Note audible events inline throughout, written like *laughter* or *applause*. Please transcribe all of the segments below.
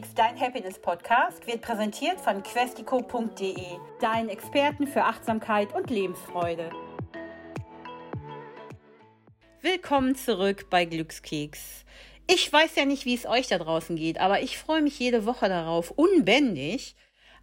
Glückskeks, dein Happiness-Podcast, wird präsentiert von questico.de, deinen Experten für Achtsamkeit und Lebensfreude. Willkommen zurück bei Glückskeks. Ich weiß ja nicht, wie es euch da draußen geht, aber ich freue mich jede Woche darauf, unbändig,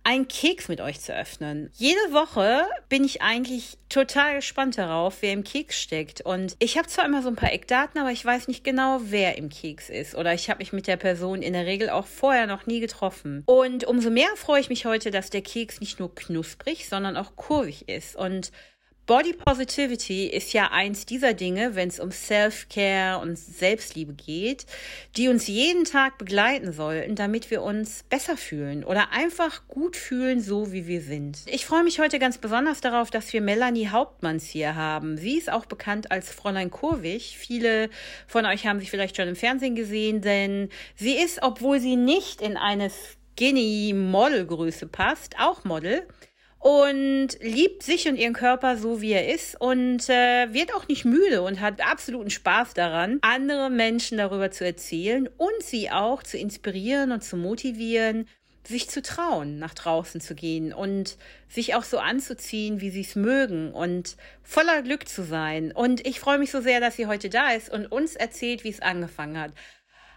einen Keks mit euch zu öffnen. Jede Woche bin ich eigentlich total gespannt darauf, wer im Keks steckt. Und ich habe zwar immer so ein paar Eckdaten, aber ich weiß nicht genau, wer im Keks ist. Oder ich habe mich mit der Person in der Regel auch vorher noch nie getroffen. Und umso mehr freue ich mich heute, dass der Keks nicht nur knusprig, sondern auch kurvig ist. Und Body Positivity ist ja eins dieser Dinge, wenn es um Self-Care und Selbstliebe geht, die uns jeden Tag begleiten sollten, damit wir uns besser fühlen oder einfach gut fühlen, so wie wir sind. Ich freue mich heute ganz besonders darauf, dass wir Melanie Hauptmanns hier haben. Sie ist auch bekannt als Fräulein Kurwig. Viele von euch haben sie vielleicht schon im Fernsehen gesehen, denn sie ist, obwohl sie nicht in eine Skinny-Model-Größe passt, auch Model und liebt sich und ihren Körper so, wie er ist und äh, wird auch nicht müde und hat absoluten Spaß daran, andere Menschen darüber zu erzählen und sie auch zu inspirieren und zu motivieren, sich zu trauen, nach draußen zu gehen und sich auch so anzuziehen, wie sie es mögen und voller Glück zu sein. Und ich freue mich so sehr, dass sie heute da ist und uns erzählt, wie es angefangen hat.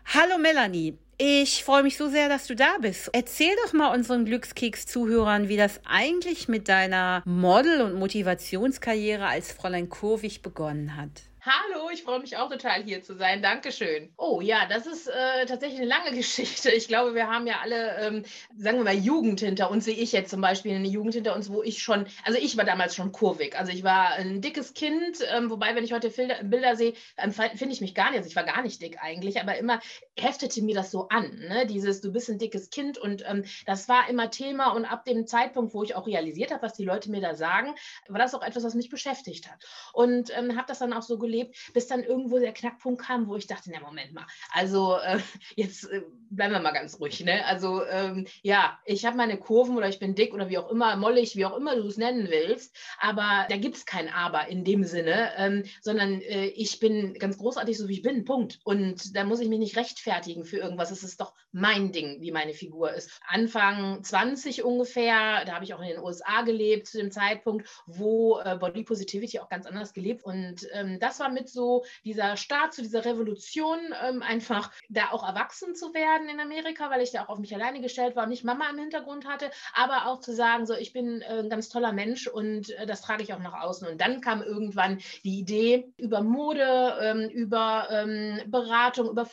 Hallo Melanie, ich freue mich so sehr, dass du da bist. Erzähl doch mal unseren Glückskeks-Zuhörern, wie das eigentlich mit deiner Model- und Motivationskarriere als Fräulein Kurvig begonnen hat. Hallo, ich freue mich auch total hier zu sein. Dankeschön. Oh ja, das ist äh, tatsächlich eine lange *laughs* Geschichte. Ich glaube, wir haben ja alle, ähm, sagen wir mal, Jugend hinter uns, sehe ich jetzt zum Beispiel eine Jugend hinter uns, wo ich schon, also ich war damals schon kurvig. Also ich war ein dickes Kind, ähm, wobei, wenn ich heute Bilder, Bilder sehe, ähm, finde ich mich gar nicht, also ich war gar nicht dick eigentlich, aber immer heftete mir das so an, ne? dieses, du bist ein dickes Kind und ähm, das war immer Thema und ab dem Zeitpunkt, wo ich auch realisiert habe, was die Leute mir da sagen, war das auch etwas, was mich beschäftigt hat. Und ähm, habe das dann auch so gelebt, bis dann irgendwo der Knackpunkt kam, wo ich dachte, na Moment mal, also äh, jetzt äh, bleiben wir mal ganz ruhig. Ne? Also ähm, ja, ich habe meine Kurven oder ich bin dick oder wie auch immer, mollig, wie auch immer du es nennen willst, aber da gibt es kein Aber in dem Sinne, ähm, sondern äh, ich bin ganz großartig, so wie ich bin, Punkt. Und da muss ich mich nicht rechtfertigen für irgendwas. Es ist doch mein Ding, wie meine Figur ist. Anfang 20 ungefähr, da habe ich auch in den USA gelebt zu dem Zeitpunkt, wo äh, Body Positivity auch ganz anders gelebt und ähm, das war mit so dieser Start zu dieser Revolution, ähm, einfach da auch erwachsen zu werden in Amerika, weil ich da auch auf mich alleine gestellt war und nicht Mama im Hintergrund hatte, aber auch zu sagen, so ich bin äh, ein ganz toller Mensch und äh, das trage ich auch nach außen. Und dann kam irgendwann die Idee über Mode, ähm, über ähm, Beratung, über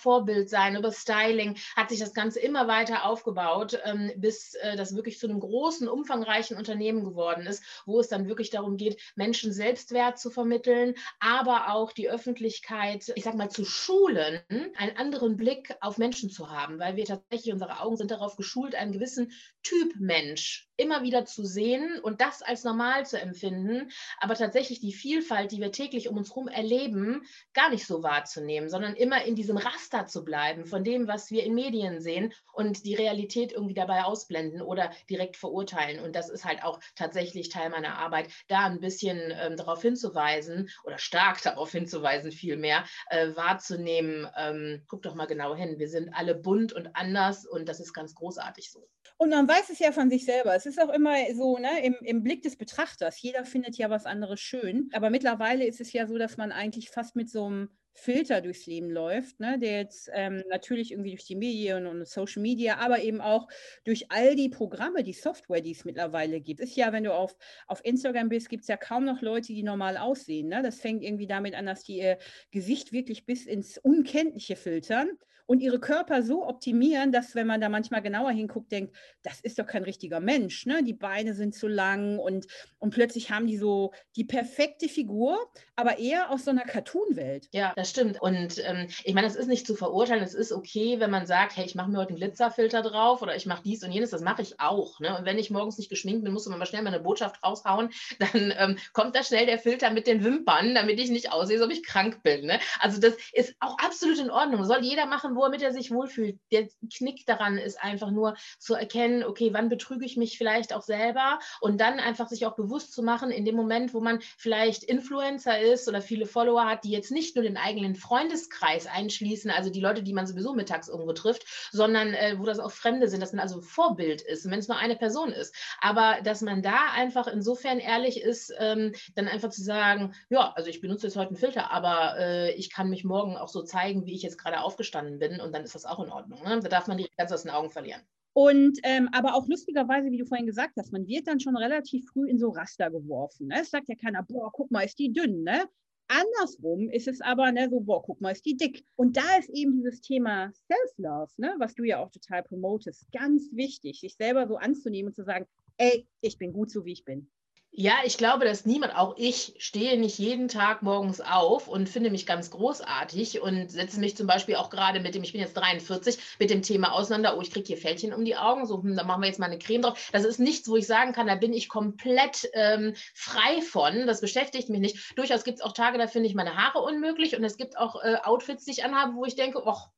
Vorbildsein, über Styling, hat sich das Ganze immer weiter aufgebaut, ähm, bis äh, das wirklich zu einem großen, umfangreichen Unternehmen geworden ist, wo es dann wirklich darum geht, Menschen Selbstwert zu vermitteln, aber auch die Öffentlichkeit, ich sag mal, zu schulen, einen anderen Blick auf Menschen zu haben, weil wir tatsächlich, unsere Augen sind darauf geschult, einen gewissen Typ Mensch immer wieder zu sehen und das als normal zu empfinden, aber tatsächlich die Vielfalt, die wir täglich um uns herum erleben, gar nicht so wahrzunehmen, sondern immer in diesem Raster zu bleiben von dem, was wir in Medien sehen und die Realität irgendwie dabei ausblenden oder direkt verurteilen. Und das ist halt auch tatsächlich Teil meiner Arbeit, da ein bisschen ähm, darauf hinzuweisen oder stark *laughs* darauf hinzuweisen, vielmehr äh, wahrzunehmen, ähm, guck doch mal genau hin, wir sind alle bunt und anders und das ist ganz großartig so. Und man weiß es ja von sich selber. Es ist auch immer so, ne, im, im Blick des Betrachters. Jeder findet ja was anderes schön. Aber mittlerweile ist es ja so, dass man eigentlich fast mit so einem Filter durchs Leben läuft, ne, der jetzt ähm, natürlich irgendwie durch die Medien und Social Media, aber eben auch durch all die Programme, die Software, die es mittlerweile gibt. Ist ja, wenn du auf, auf Instagram bist, gibt es ja kaum noch Leute, die normal aussehen. Ne? Das fängt irgendwie damit an, dass die ihr Gesicht wirklich bis ins Unkenntliche filtern und ihre Körper so optimieren, dass wenn man da manchmal genauer hinguckt, denkt, das ist doch kein richtiger Mensch. Ne? Die Beine sind zu lang und, und plötzlich haben die so die perfekte Figur, aber eher aus so einer Cartoon-Welt. Ja, das stimmt. Und ähm, ich meine, es ist nicht zu verurteilen. Es ist okay, wenn man sagt, hey, ich mache mir heute einen Glitzerfilter drauf oder ich mache dies und jenes. Das mache ich auch. Ne? Und wenn ich morgens nicht geschminkt bin, muss man mal schnell meine Botschaft raushauen. *laughs* Dann ähm, kommt da schnell der Filter mit den Wimpern, damit ich nicht aussehe, als ob ich krank bin. Ne? Also das ist auch absolut in Ordnung. Soll jeder machen, womit er sich wohlfühlt. Der Knick daran ist einfach nur zu erkennen, okay, wann betrüge ich mich vielleicht auch selber und dann einfach sich auch bewusst zu machen, in dem Moment, wo man vielleicht Influencer ist oder viele Follower hat, die jetzt nicht nur den eigenen Freundeskreis einschließen, also die Leute, die man sowieso mittags irgendwo trifft, sondern äh, wo das auch Fremde sind, dass man also Vorbild ist, wenn es nur eine Person ist. Aber dass man da einfach insofern ehrlich ist, ähm, dann einfach zu sagen, ja, also ich benutze jetzt heute einen Filter, aber äh, ich kann mich morgen auch so zeigen, wie ich jetzt gerade aufgestanden bin und dann ist das auch in Ordnung. Ne? Da darf man die ganz aus den Augen verlieren. Und ähm, aber auch lustigerweise, wie du vorhin gesagt hast, man wird dann schon relativ früh in so Raster geworfen. Ne? Es sagt ja keiner, boah, guck mal, ist die dünn, ne? Andersrum ist es aber ne, so, boah, guck mal, ist die dick. Und da ist eben dieses Thema Self-Love, ne, was du ja auch total promotest, ganz wichtig, sich selber so anzunehmen und zu sagen, ey, ich bin gut so, wie ich bin. Ja, ich glaube, dass niemand, auch ich, stehe nicht jeden Tag morgens auf und finde mich ganz großartig und setze mich zum Beispiel auch gerade mit dem, ich bin jetzt 43, mit dem Thema auseinander, oh, ich kriege hier Fältchen um die Augen, so, hm, da machen wir jetzt mal eine Creme drauf. Das ist nichts, wo ich sagen kann, da bin ich komplett ähm, frei von. Das beschäftigt mich nicht. Durchaus gibt es auch Tage, da finde ich meine Haare unmöglich und es gibt auch äh, Outfits, die ich anhabe, wo ich denke, ach,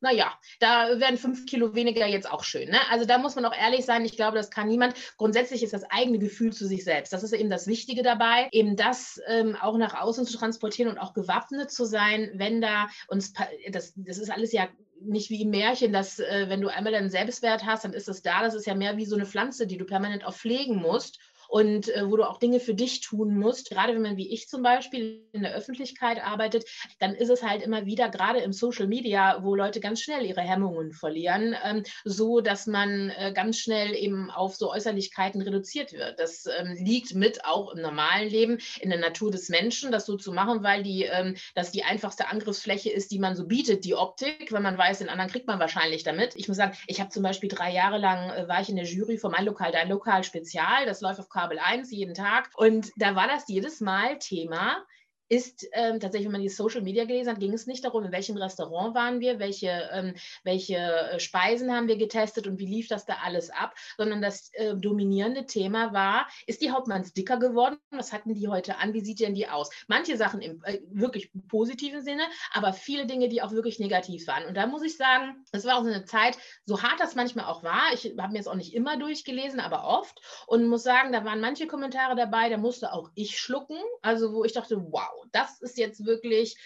naja, da werden fünf Kilo weniger jetzt auch schön. Ne? Also da muss man auch ehrlich sein. Ich glaube, das kann niemand. Grundsätzlich ist das eigene Gefühl zu sich selbst. Das ist eben das Wichtige dabei, eben das ähm, auch nach außen zu transportieren und auch gewappnet zu sein, wenn da uns, das, das ist alles ja nicht wie im Märchen, dass äh, wenn du einmal deinen Selbstwert hast, dann ist das da. Das ist ja mehr wie so eine Pflanze, die du permanent auch pflegen musst und äh, wo du auch Dinge für dich tun musst. Gerade wenn man wie ich zum Beispiel in der Öffentlichkeit arbeitet, dann ist es halt immer wieder, gerade im Social Media, wo Leute ganz schnell ihre Hemmungen verlieren, ähm, so dass man äh, ganz schnell eben auf so Äußerlichkeiten reduziert wird. Das ähm, liegt mit auch im normalen Leben, in der Natur des Menschen, das so zu machen, weil die, ähm, das die einfachste Angriffsfläche ist, die man so bietet, die Optik. Wenn man weiß, den anderen kriegt man wahrscheinlich damit. Ich muss sagen, ich habe zum Beispiel drei Jahre lang äh, war ich in der Jury von mein Lokal, dein Lokal Spezial. Das läuft auf Kabel 1 jeden Tag. Und da war das jedes Mal Thema ist ähm, tatsächlich, wenn man die Social Media gelesen hat, ging es nicht darum, in welchem Restaurant waren wir, welche, ähm, welche äh, Speisen haben wir getestet und wie lief das da alles ab, sondern das äh, dominierende Thema war, ist die Hauptmanns dicker geworden? Was hatten die heute an? Wie sieht denn die aus? Manche Sachen im äh, wirklich positiven Sinne, aber viele Dinge, die auch wirklich negativ waren. Und da muss ich sagen, es war auch so eine Zeit, so hart das manchmal auch war, ich habe mir jetzt auch nicht immer durchgelesen, aber oft und muss sagen, da waren manche Kommentare dabei, da musste auch ich schlucken, also wo ich dachte, wow, das ist jetzt wirklich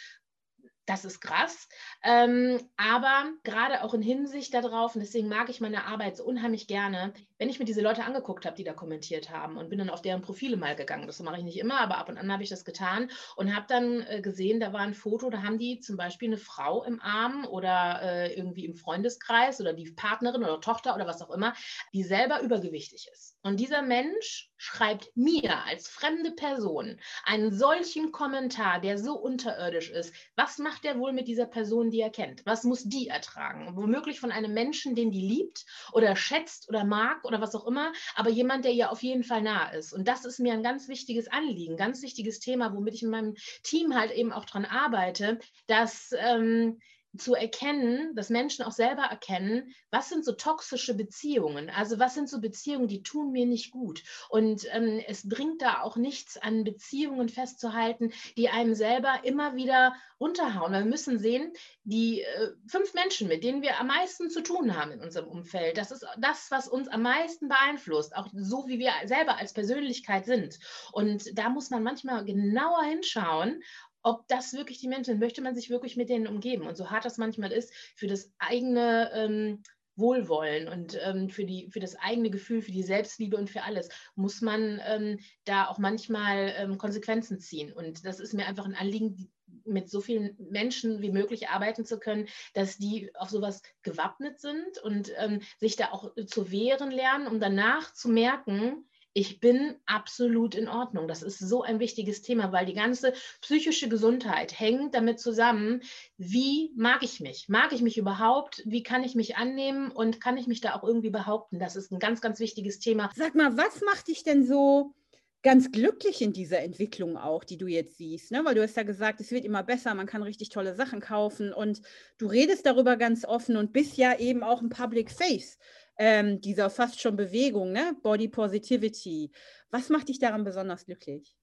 das ist krass. Ähm, aber gerade auch in Hinsicht darauf, und deswegen mag ich meine Arbeit so unheimlich gerne, wenn ich mir diese Leute angeguckt habe, die da kommentiert haben und bin dann auf deren Profile mal gegangen. Das mache ich nicht immer, aber ab und an habe ich das getan und habe dann äh, gesehen, da war ein Foto, da haben die zum Beispiel eine Frau im Arm oder äh, irgendwie im Freundeskreis oder die Partnerin oder Tochter oder was auch immer, die selber übergewichtig ist. Und dieser Mensch schreibt mir als fremde Person einen solchen Kommentar, der so unterirdisch ist. Was macht er wohl mit dieser Person, die er kennt? Was muss die ertragen? Womöglich von einem Menschen, den die liebt oder schätzt oder mag oder was auch immer, aber jemand, der ihr auf jeden Fall nah ist. Und das ist mir ein ganz wichtiges Anliegen, ganz wichtiges Thema, womit ich in meinem Team halt eben auch dran arbeite, dass ähm, zu erkennen, dass Menschen auch selber erkennen, was sind so toxische Beziehungen? Also was sind so Beziehungen, die tun mir nicht gut? Und ähm, es bringt da auch nichts an Beziehungen festzuhalten, die einem selber immer wieder runterhauen. Wir müssen sehen, die äh, fünf Menschen, mit denen wir am meisten zu tun haben in unserem Umfeld, das ist das, was uns am meisten beeinflusst, auch so wie wir selber als Persönlichkeit sind. Und da muss man manchmal genauer hinschauen ob das wirklich die Menschen sind, möchte man sich wirklich mit denen umgeben. Und so hart das manchmal ist, für das eigene ähm, Wohlwollen und ähm, für, die, für das eigene Gefühl, für die Selbstliebe und für alles, muss man ähm, da auch manchmal ähm, Konsequenzen ziehen. Und das ist mir einfach ein Anliegen, mit so vielen Menschen wie möglich arbeiten zu können, dass die auf sowas gewappnet sind und ähm, sich da auch zu wehren lernen, um danach zu merken, ich bin absolut in Ordnung. Das ist so ein wichtiges Thema, weil die ganze psychische Gesundheit hängt damit zusammen, wie mag ich mich? Mag ich mich überhaupt? Wie kann ich mich annehmen und kann ich mich da auch irgendwie behaupten? Das ist ein ganz, ganz wichtiges Thema. Sag mal, was macht dich denn so ganz glücklich in dieser Entwicklung auch, die du jetzt siehst, ne? weil du hast ja gesagt, es wird immer besser, man kann richtig tolle Sachen kaufen und du redest darüber ganz offen und bist ja eben auch ein Public Face ähm, dieser fast schon Bewegung, ne? Body Positivity. Was macht dich daran besonders glücklich?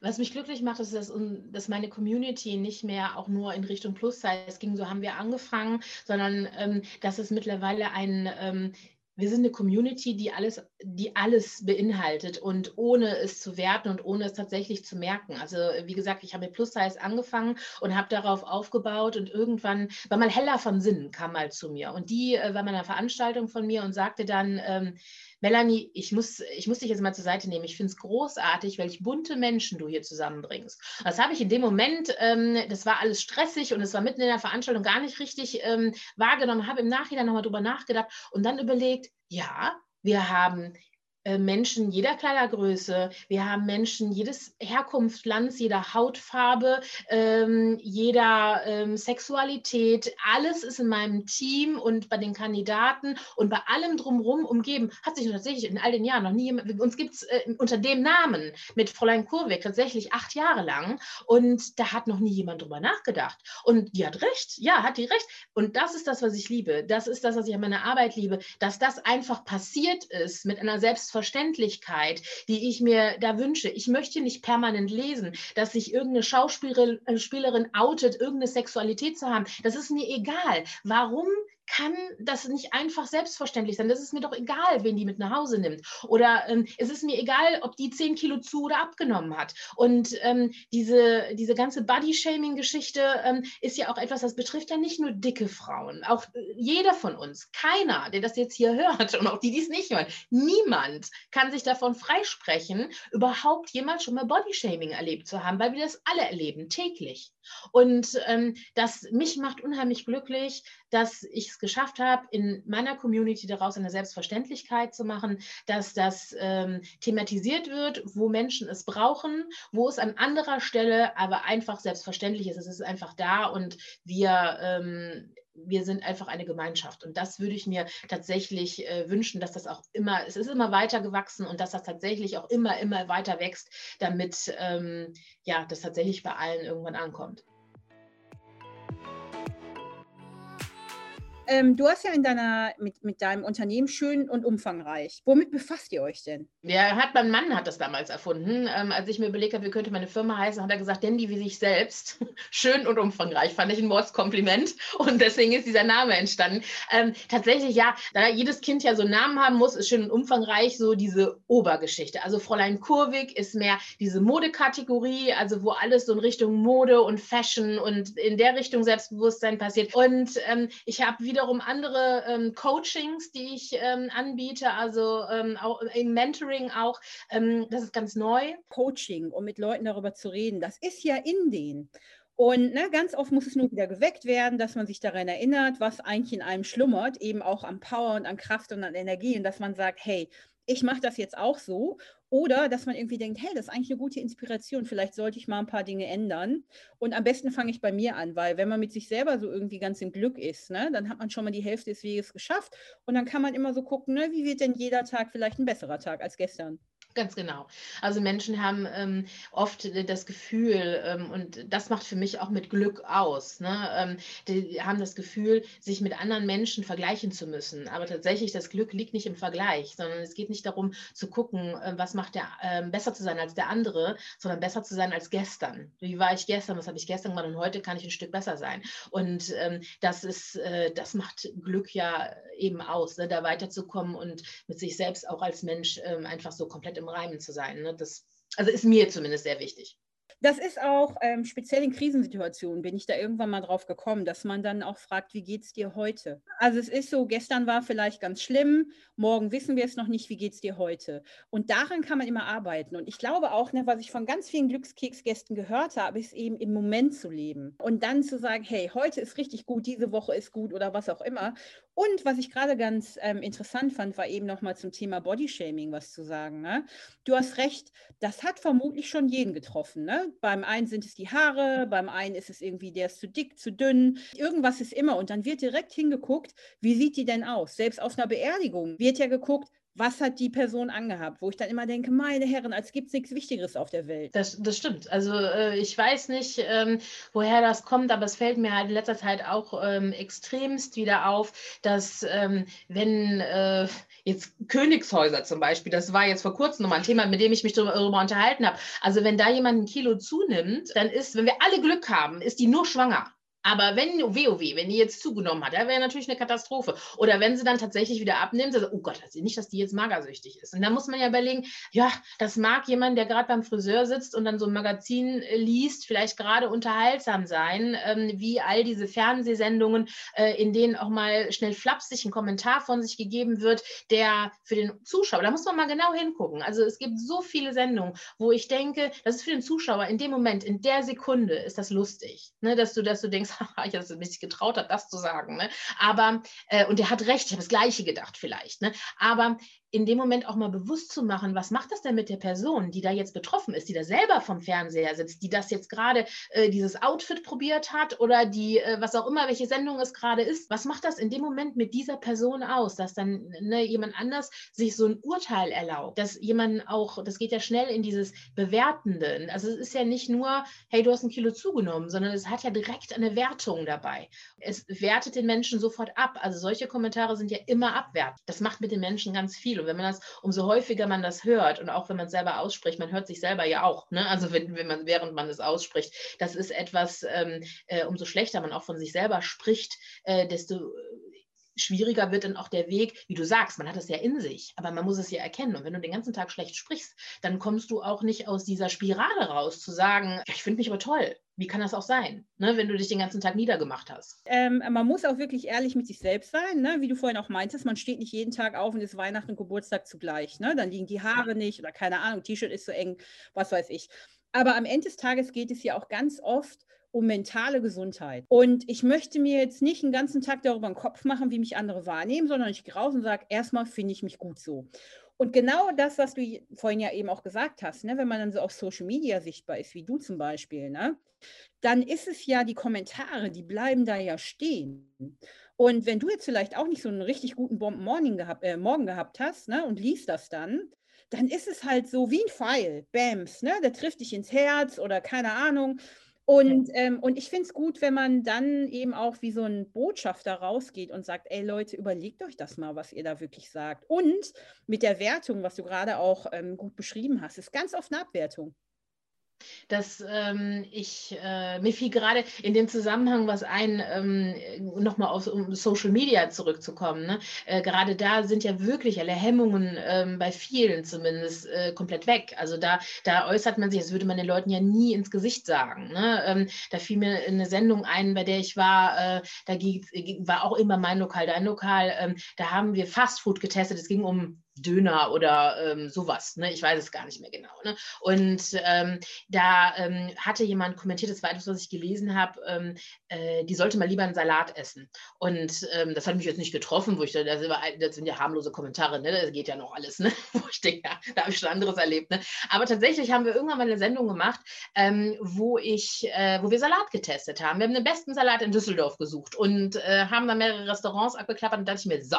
Was mich glücklich macht, ist, dass, meine Community nicht mehr auch nur in Richtung Plus-Size ging, so haben wir angefangen, sondern ähm, dass es mittlerweile ein ähm, wir sind eine Community, die alles, die alles beinhaltet und ohne es zu werten und ohne es tatsächlich zu merken. Also wie gesagt, ich habe mit Plus Size angefangen und habe darauf aufgebaut und irgendwann war mal Hella von Sinnen kam mal zu mir und die äh, war mal einer Veranstaltung von mir und sagte dann, ähm, Melanie, ich muss, ich muss dich jetzt mal zur Seite nehmen. Ich finde es großartig, welch bunte Menschen du hier zusammenbringst. Das habe ich in dem Moment, ähm, das war alles stressig und es war mitten in der Veranstaltung gar nicht richtig ähm, wahrgenommen, habe im Nachhinein nochmal drüber nachgedacht und dann überlegt, ja, wir haben Menschen jeder Kleidergröße. Wir haben Menschen jedes Herkunftslands, jeder Hautfarbe, ähm, jeder ähm, Sexualität. Alles ist in meinem Team und bei den Kandidaten und bei allem drumherum umgeben. Hat sich tatsächlich in all den Jahren noch nie jemand, uns gibt es äh, unter dem Namen mit Fräulein Kurweg tatsächlich acht Jahre lang und da hat noch nie jemand drüber nachgedacht. Und die hat recht, ja, hat die recht. Und das ist das, was ich liebe. Das ist das, was ich an meiner Arbeit liebe, dass das einfach passiert ist mit einer Selbst Selbstverständlichkeit, die ich mir da wünsche. Ich möchte nicht permanent lesen, dass sich irgendeine Schauspielerin äh, outet, irgendeine Sexualität zu haben. Das ist mir egal. Warum kann das nicht einfach selbstverständlich sein. Das ist mir doch egal, wen die mit nach Hause nimmt. Oder ähm, es ist mir egal, ob die 10 Kilo zu oder abgenommen hat. Und ähm, diese, diese ganze Body-Shaming-Geschichte ähm, ist ja auch etwas, das betrifft ja nicht nur dicke Frauen. Auch äh, jeder von uns, keiner, der das jetzt hier *laughs* hört und auch die, die es nicht hören, niemand kann sich davon freisprechen, überhaupt jemals schon mal Body-Shaming erlebt zu haben, weil wir das alle erleben, täglich. Und ähm, das mich macht unheimlich glücklich, dass ich es geschafft habe, in meiner Community daraus eine Selbstverständlichkeit zu machen, dass das ähm, thematisiert wird, wo Menschen es brauchen, wo es an anderer Stelle aber einfach selbstverständlich ist. Es ist einfach da und wir ähm, wir sind einfach eine Gemeinschaft. Und das würde ich mir tatsächlich äh, wünschen, dass das auch immer, es ist immer weiter gewachsen und dass das tatsächlich auch immer, immer weiter wächst, damit ähm, ja, das tatsächlich bei allen irgendwann ankommt. Ähm, du hast ja in deiner, mit, mit deinem Unternehmen schön und umfangreich. Womit befasst ihr euch denn? Ja, hat mein Mann hat das damals erfunden. Ähm, als ich mir überlegt habe, wie könnte meine Firma heißen, hat er gesagt, die wie sich selbst. *laughs* schön und umfangreich. Fand ich ein Mordskompliment. Und deswegen ist dieser Name entstanden. Ähm, tatsächlich, ja, da jedes Kind ja so einen Namen haben muss, ist schön und umfangreich so diese Obergeschichte. Also Fräulein Kurvig ist mehr diese Modekategorie, also wo alles so in Richtung Mode und Fashion und in der Richtung Selbstbewusstsein passiert. Und ähm, ich habe wieder wiederum andere ähm, Coachings, die ich ähm, anbiete, also ähm, auch im Mentoring auch. Ähm, das ist ganz neu. Coaching, um mit Leuten darüber zu reden, das ist ja in denen. Und ne, ganz oft muss es nur wieder geweckt werden, dass man sich daran erinnert, was eigentlich in einem schlummert, eben auch an Power und an Kraft und an Energie und dass man sagt, hey, ich mache das jetzt auch so. Oder dass man irgendwie denkt, hey, das ist eigentlich eine gute Inspiration, vielleicht sollte ich mal ein paar Dinge ändern. Und am besten fange ich bei mir an, weil wenn man mit sich selber so irgendwie ganz im Glück ist, ne, dann hat man schon mal die Hälfte des Weges geschafft. Und dann kann man immer so gucken, ne, wie wird denn jeder Tag vielleicht ein besserer Tag als gestern. Ganz genau. Also Menschen haben ähm, oft das Gefühl, ähm, und das macht für mich auch mit Glück aus, ne? ähm, die haben das Gefühl, sich mit anderen Menschen vergleichen zu müssen. Aber tatsächlich, das Glück liegt nicht im Vergleich, sondern es geht nicht darum zu gucken, äh, was macht der äh, besser zu sein als der andere, sondern besser zu sein als gestern. Wie war ich gestern, was habe ich gestern gemacht und heute kann ich ein Stück besser sein. Und ähm, das ist, äh, das macht Glück ja eben aus, ne? da weiterzukommen und mit sich selbst auch als Mensch ähm, einfach so komplett im Reimen zu sein. Ne? Das also ist mir zumindest sehr wichtig. Das ist auch ähm, speziell in Krisensituationen, bin ich da irgendwann mal drauf gekommen, dass man dann auch fragt, wie geht es dir heute? Also es ist so, gestern war vielleicht ganz schlimm, morgen wissen wir es noch nicht, wie geht es dir heute? Und daran kann man immer arbeiten. Und ich glaube auch, ne, was ich von ganz vielen Glückskeksgästen gehört habe, ist eben im Moment zu leben. Und dann zu sagen, hey, heute ist richtig gut, diese Woche ist gut oder was auch immer. Und was ich gerade ganz ähm, interessant fand, war eben nochmal zum Thema Bodyshaming was zu sagen. Ne? Du hast recht, das hat vermutlich schon jeden getroffen. Ne? Beim einen sind es die Haare, beim einen ist es irgendwie, der ist zu dick, zu dünn. Irgendwas ist immer. Und dann wird direkt hingeguckt, wie sieht die denn aus? Selbst aus einer Beerdigung wird ja geguckt, was hat die Person angehabt, wo ich dann immer denke, meine Herren, als gibt es nichts Wichtigeres auf der Welt. Das, das stimmt. Also äh, ich weiß nicht, ähm, woher das kommt, aber es fällt mir halt in letzter Zeit auch ähm, extremst wieder auf, dass ähm, wenn äh, jetzt Königshäuser zum Beispiel, das war jetzt vor kurzem nochmal ein Thema, mit dem ich mich darüber unterhalten habe, also wenn da jemand ein Kilo zunimmt, dann ist, wenn wir alle Glück haben, ist die nur schwanger. Aber wenn WoW, wenn die jetzt zugenommen hat, wäre natürlich eine Katastrophe. Oder wenn sie dann tatsächlich wieder abnimmt, also, oh Gott, nicht, dass die jetzt magersüchtig ist. Und da muss man ja überlegen, ja, das mag jemand, der gerade beim Friseur sitzt und dann so ein Magazin äh, liest, vielleicht gerade unterhaltsam sein, ähm, wie all diese Fernsehsendungen, äh, in denen auch mal schnell flapsig ein Kommentar von sich gegeben wird, der für den Zuschauer, da muss man mal genau hingucken. Also es gibt so viele Sendungen, wo ich denke, das ist für den Zuschauer in dem Moment, in der Sekunde ist das lustig, ne, dass du, dass du denkst, *laughs* ich habe es mich getraut hat, das zu sagen. Ne? Aber, äh, und der hat recht, ich habe das Gleiche gedacht vielleicht. Ne? Aber in dem Moment auch mal bewusst zu machen, was macht das denn mit der Person, die da jetzt betroffen ist, die da selber vom Fernseher sitzt, die das jetzt gerade äh, dieses Outfit probiert hat oder die, äh, was auch immer, welche Sendung es gerade ist, was macht das in dem Moment mit dieser Person aus, dass dann ne, jemand anders sich so ein Urteil erlaubt, dass jemand auch, das geht ja schnell in dieses Bewertende. Also es ist ja nicht nur, hey, du hast ein Kilo zugenommen, sondern es hat ja direkt eine Wertung dabei. Es wertet den Menschen sofort ab. Also solche Kommentare sind ja immer abwertend. Das macht mit den Menschen ganz viel. Und wenn man das, umso häufiger man das hört und auch wenn man es selber ausspricht, man hört sich selber ja auch, ne? also wenn, wenn man, während man es ausspricht, das ist etwas, ähm, äh, umso schlechter man auch von sich selber spricht, äh, desto schwieriger wird dann auch der Weg, wie du sagst, man hat es ja in sich, aber man muss es ja erkennen. Und wenn du den ganzen Tag schlecht sprichst, dann kommst du auch nicht aus dieser Spirale raus, zu sagen, ich finde mich aber toll. Wie kann das auch sein, ne, wenn du dich den ganzen Tag niedergemacht hast? Ähm, man muss auch wirklich ehrlich mit sich selbst sein, ne? wie du vorhin auch meintest, man steht nicht jeden Tag auf und ist Weihnachten und Geburtstag zugleich. Ne? Dann liegen die Haare nicht oder keine Ahnung, T-Shirt ist so eng, was weiß ich. Aber am Ende des Tages geht es ja auch ganz oft um mentale Gesundheit. Und ich möchte mir jetzt nicht den ganzen Tag darüber einen Kopf machen, wie mich andere wahrnehmen, sondern ich gehe raus und sage, erstmal finde ich mich gut so. Und genau das, was du vorhin ja eben auch gesagt hast, ne, wenn man dann so auf Social Media sichtbar ist, wie du zum Beispiel, ne, dann ist es ja die Kommentare, die bleiben da ja stehen. Und wenn du jetzt vielleicht auch nicht so einen richtig guten Bomben-Morgen gehabt, äh, Morgen gehabt hast ne, und liest das dann, dann ist es halt so wie ein Pfeil, Bams, ne, der trifft dich ins Herz oder keine Ahnung. Und, ähm, und ich finde es gut, wenn man dann eben auch wie so ein Botschafter rausgeht und sagt, ey Leute, überlegt euch das mal, was ihr da wirklich sagt. Und mit der Wertung, was du gerade auch ähm, gut beschrieben hast, ist ganz oft eine Abwertung dass ähm, ich, äh, mir fiel gerade in dem Zusammenhang was ein, ähm, nochmal auf um Social Media zurückzukommen. Ne? Äh, gerade da sind ja wirklich alle Hemmungen ähm, bei vielen zumindest äh, komplett weg. Also da, da äußert man sich, das würde man den Leuten ja nie ins Gesicht sagen. Ne? Ähm, da fiel mir eine Sendung ein, bei der ich war, äh, da war auch immer mein Lokal, dein Lokal, ähm, da haben wir Fastfood getestet. Es ging um Döner oder ähm, sowas. Ne? Ich weiß es gar nicht mehr genau. Ne? Und ähm, da ähm, hatte jemand kommentiert, das war etwas, was ich gelesen habe, ähm, äh, die sollte mal lieber einen Salat essen. Und ähm, das hat mich jetzt nicht getroffen, wo ich da, das, sind ja harmlose Kommentare, ne? das geht ja noch alles, ne? *laughs* wo ich denke, ja, da habe ich schon anderes erlebt. Ne? Aber tatsächlich haben wir irgendwann mal eine Sendung gemacht, ähm, wo, ich, äh, wo wir Salat getestet haben. Wir haben den besten Salat in Düsseldorf gesucht und äh, haben da mehrere Restaurants abgeklappert und dachte ich mir, so,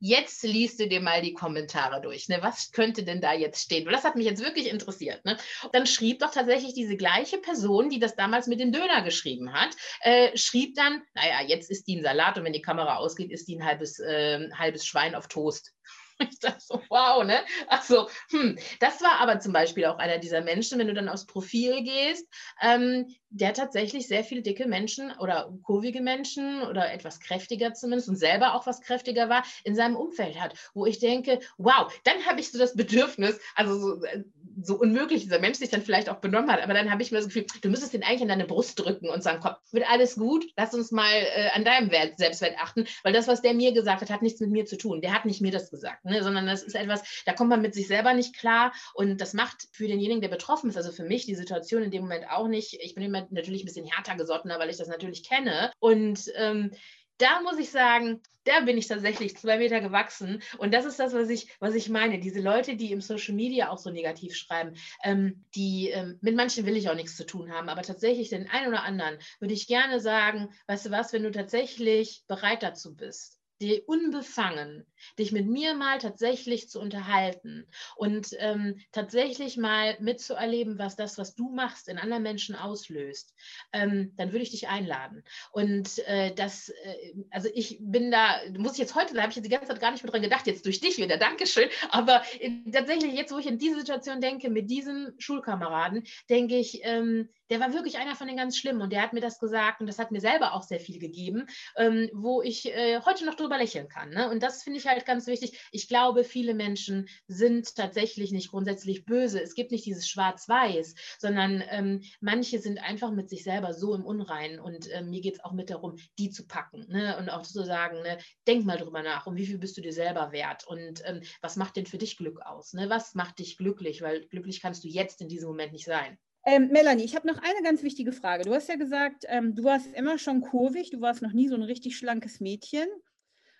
Jetzt liest du dir mal die Kommentare durch. Ne? Was könnte denn da jetzt stehen? das hat mich jetzt wirklich interessiert. Ne? Dann schrieb doch tatsächlich diese gleiche Person, die das damals mit dem Döner geschrieben hat, äh, schrieb dann, naja, jetzt ist die ein Salat und wenn die Kamera ausgeht, ist die ein halbes, äh, halbes Schwein auf Toast. *laughs* Ich dachte so, wow, ne? Also, hm, das war aber zum Beispiel auch einer dieser Menschen, wenn du dann aufs Profil gehst, ähm, der tatsächlich sehr viele dicke Menschen oder kurvige Menschen oder etwas kräftiger zumindest und selber auch was kräftiger war, in seinem Umfeld hat, wo ich denke, wow, dann habe ich so das Bedürfnis, also so, äh, so, unmöglich dieser Mensch sich dann vielleicht auch benommen hat, aber dann habe ich mir das Gefühl, du müsstest den eigentlich in deine Brust drücken und sagen, komm, wird alles gut, lass uns mal äh, an deinem Wert, Selbstwert achten, weil das, was der mir gesagt hat, hat nichts mit mir zu tun. Der hat nicht mir das gesagt, ne? sondern das ist etwas, da kommt man mit sich selber nicht klar und das macht für denjenigen, der betroffen ist, also für mich die Situation in dem Moment auch nicht, ich bin immer natürlich ein bisschen härter gesottener, weil ich das natürlich kenne. Und ähm, da muss ich sagen, da bin ich tatsächlich zwei Meter gewachsen. Und das ist das, was ich, was ich meine. Diese Leute, die im Social Media auch so negativ schreiben, ähm, die ähm, mit manchen will ich auch nichts zu tun haben, aber tatsächlich den einen oder anderen würde ich gerne sagen, weißt du was, wenn du tatsächlich bereit dazu bist, dir unbefangen, dich mit mir mal tatsächlich zu unterhalten und ähm, tatsächlich mal mitzuerleben, was das, was du machst, in anderen Menschen auslöst, ähm, dann würde ich dich einladen. Und äh, das, äh, also ich bin da, muss ich jetzt heute, da habe ich jetzt die ganze Zeit gar nicht mehr dran gedacht, jetzt durch dich wieder, Dankeschön, aber äh, tatsächlich jetzt, wo ich in diese Situation denke, mit diesem Schulkameraden, denke ich, ähm, der war wirklich einer von den ganz schlimmen und der hat mir das gesagt und das hat mir selber auch sehr viel gegeben, ähm, wo ich äh, heute noch drüber lächeln kann. Ne? Und das finde ich halt ganz wichtig. Ich glaube, viele Menschen sind tatsächlich nicht grundsätzlich böse. Es gibt nicht dieses Schwarz-Weiß, sondern ähm, manche sind einfach mit sich selber so im Unreinen und äh, mir geht es auch mit darum, die zu packen ne? und auch zu sagen, ne? denk mal drüber nach, um wie viel bist du dir selber wert und ähm, was macht denn für dich Glück aus? Ne? Was macht dich glücklich? Weil glücklich kannst du jetzt in diesem Moment nicht sein. Ähm, Melanie, ich habe noch eine ganz wichtige Frage. Du hast ja gesagt, ähm, du warst immer schon kurvig, du warst noch nie so ein richtig schlankes Mädchen.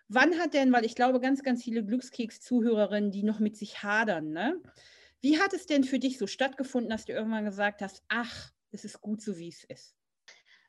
Wann hat denn, weil ich glaube, ganz, ganz viele Glückskeks-Zuhörerinnen, die noch mit sich hadern, ne? Wie hat es denn für dich so stattgefunden, dass du irgendwann gesagt hast, ach, es ist gut so, wie es ist?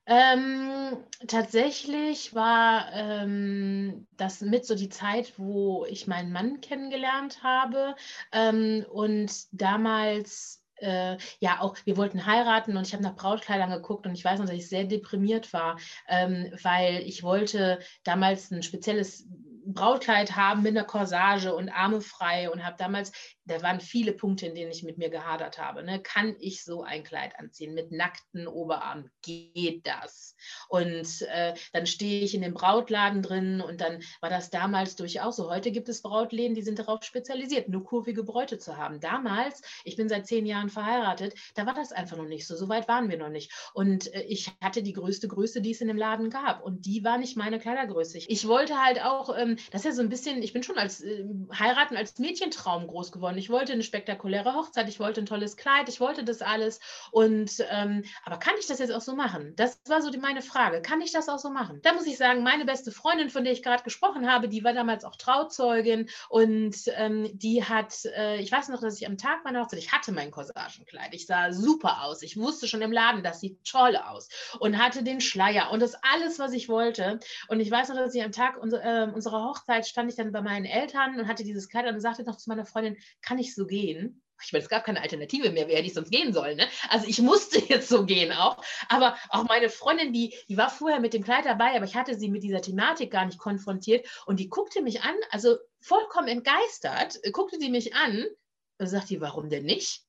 Ähm, tatsächlich war ähm, das mit so die Zeit, wo ich meinen Mann kennengelernt habe. Ähm, und damals äh, ja auch, wir wollten heiraten und ich habe nach Brautkleidern geguckt und ich weiß noch, dass ich sehr deprimiert war, ähm, weil ich wollte damals ein spezielles Brautkleid haben mit einer Corsage und Arme frei und habe damals da waren viele Punkte, in denen ich mit mir gehadert habe. Ne? Kann ich so ein Kleid anziehen mit nackten Oberarmen? Geht das? Und äh, dann stehe ich in dem Brautladen drin und dann war das damals durchaus so. Heute gibt es Brautläden, die sind darauf spezialisiert, nur kurvige Bräute zu haben. Damals, ich bin seit zehn Jahren verheiratet, da war das einfach noch nicht so. So weit waren wir noch nicht. Und äh, ich hatte die größte Größe, die es in dem Laden gab. Und die war nicht meine Kleidergröße. Ich wollte halt auch, ähm, das ist ja so ein bisschen, ich bin schon als äh, heiraten als Mädchentraum groß geworden und ich wollte eine spektakuläre Hochzeit, ich wollte ein tolles Kleid, ich wollte das alles. Und ähm, aber kann ich das jetzt auch so machen? Das war so die, meine Frage. Kann ich das auch so machen? Da muss ich sagen, meine beste Freundin, von der ich gerade gesprochen habe, die war damals auch Trauzeugin und ähm, die hat, äh, ich weiß noch, dass ich am Tag meiner Hochzeit, ich hatte mein Corsagenkleid, ich sah super aus, ich wusste schon im Laden, das sieht toll aus und hatte den Schleier und das alles, was ich wollte. Und ich weiß noch, dass ich am Tag unser, äh, unserer Hochzeit stand ich dann bei meinen Eltern und hatte dieses Kleid und sagte noch zu meiner Freundin, kann ich so gehen? Ich meine, es gab keine Alternative mehr, wer hätte ich sonst gehen sollen. Ne? Also ich musste *laughs* jetzt so gehen auch. Aber auch meine Freundin, die, die war vorher mit dem Kleid dabei, aber ich hatte sie mit dieser Thematik gar nicht konfrontiert. Und die guckte mich an, also vollkommen entgeistert, guckte sie mich an und sagte, warum denn nicht?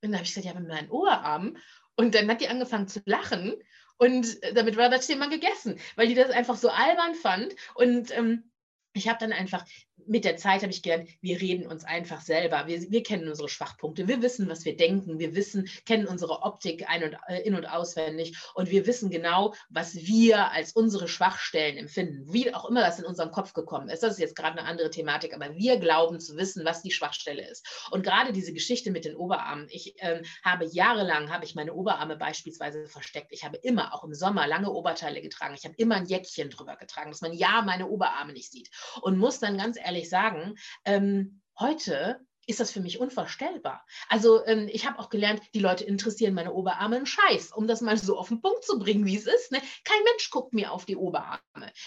Und dann habe ich gesagt, ja, mit meinen Oberarmen. Und dann hat die angefangen zu lachen. Und damit war das Thema gegessen, weil die das einfach so albern fand. Und ähm, ich habe dann einfach mit der Zeit habe ich gelernt, wir reden uns einfach selber. Wir, wir kennen unsere Schwachpunkte. Wir wissen, was wir denken. Wir wissen, kennen unsere Optik ein und, äh, in- und auswendig. Und wir wissen genau, was wir als unsere Schwachstellen empfinden. Wie auch immer das in unserem Kopf gekommen ist. Das ist jetzt gerade eine andere Thematik. Aber wir glauben zu wissen, was die Schwachstelle ist. Und gerade diese Geschichte mit den Oberarmen. Ich ähm, habe jahrelang, habe ich meine Oberarme beispielsweise versteckt. Ich habe immer, auch im Sommer, lange Oberteile getragen. Ich habe immer ein Jäckchen drüber getragen, dass man ja meine Oberarme nicht sieht. Und muss dann ganz ehrlich ehrlich sagen, ähm, heute ist das für mich unvorstellbar. Also ähm, ich habe auch gelernt, die Leute interessieren meine Oberarme einen Scheiß, um das mal so auf den Punkt zu bringen, wie es ist. Ne? Kein Mensch guckt mir auf die Oberarme.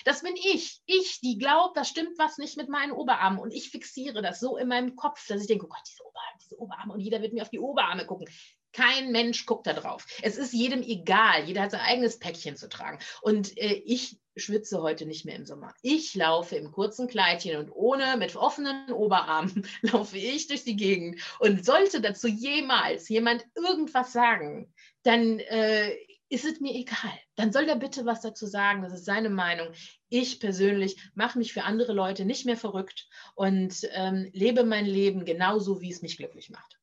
Das bin ich. Ich, die glaubt, da stimmt was nicht mit meinen Oberarmen. Und ich fixiere das so in meinem Kopf, dass ich denke, oh Gott, diese Oberarme, diese Oberarme. Und jeder wird mir auf die Oberarme gucken. Kein Mensch guckt da drauf. Es ist jedem egal. Jeder hat sein eigenes Päckchen zu tragen. Und äh, ich schwitze heute nicht mehr im Sommer. Ich laufe im kurzen Kleidchen und ohne, mit offenen Oberarmen, *laughs* laufe ich durch die Gegend. Und sollte dazu jemals jemand irgendwas sagen, dann äh, ist es mir egal. Dann soll er bitte was dazu sagen. Das ist seine Meinung. Ich persönlich mache mich für andere Leute nicht mehr verrückt und ähm, lebe mein Leben genauso, wie es mich glücklich macht.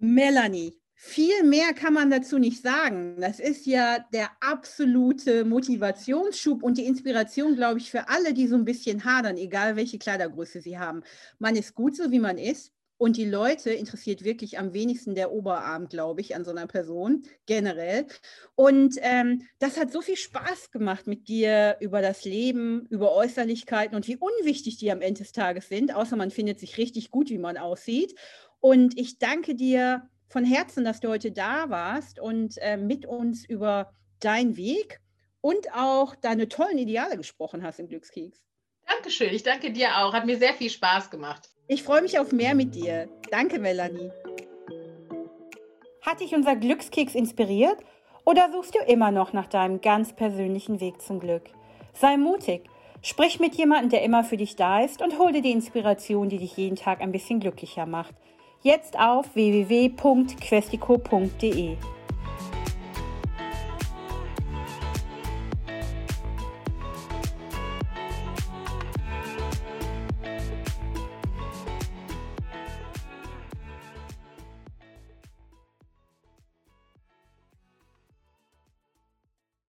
Melanie, viel mehr kann man dazu nicht sagen. Das ist ja der absolute Motivationsschub und die Inspiration, glaube ich, für alle, die so ein bisschen hadern, egal welche Kleidergröße sie haben. Man ist gut so, wie man ist. Und die Leute interessiert wirklich am wenigsten der Oberarm, glaube ich, an so einer Person generell. Und ähm, das hat so viel Spaß gemacht mit dir über das Leben, über Äußerlichkeiten und wie unwichtig die am Ende des Tages sind, außer man findet sich richtig gut, wie man aussieht. Und ich danke dir von Herzen, dass du heute da warst und äh, mit uns über deinen Weg und auch deine tollen Ideale gesprochen hast im Glückskeks. Dankeschön, ich danke dir auch. Hat mir sehr viel Spaß gemacht. Ich freue mich auf mehr mit dir. Danke, Melanie. Hat dich unser Glückskeks inspiriert oder suchst du immer noch nach deinem ganz persönlichen Weg zum Glück? Sei mutig, sprich mit jemandem, der immer für dich da ist und hol dir die Inspiration, die dich jeden Tag ein bisschen glücklicher macht. Jetzt auf www.questico.de.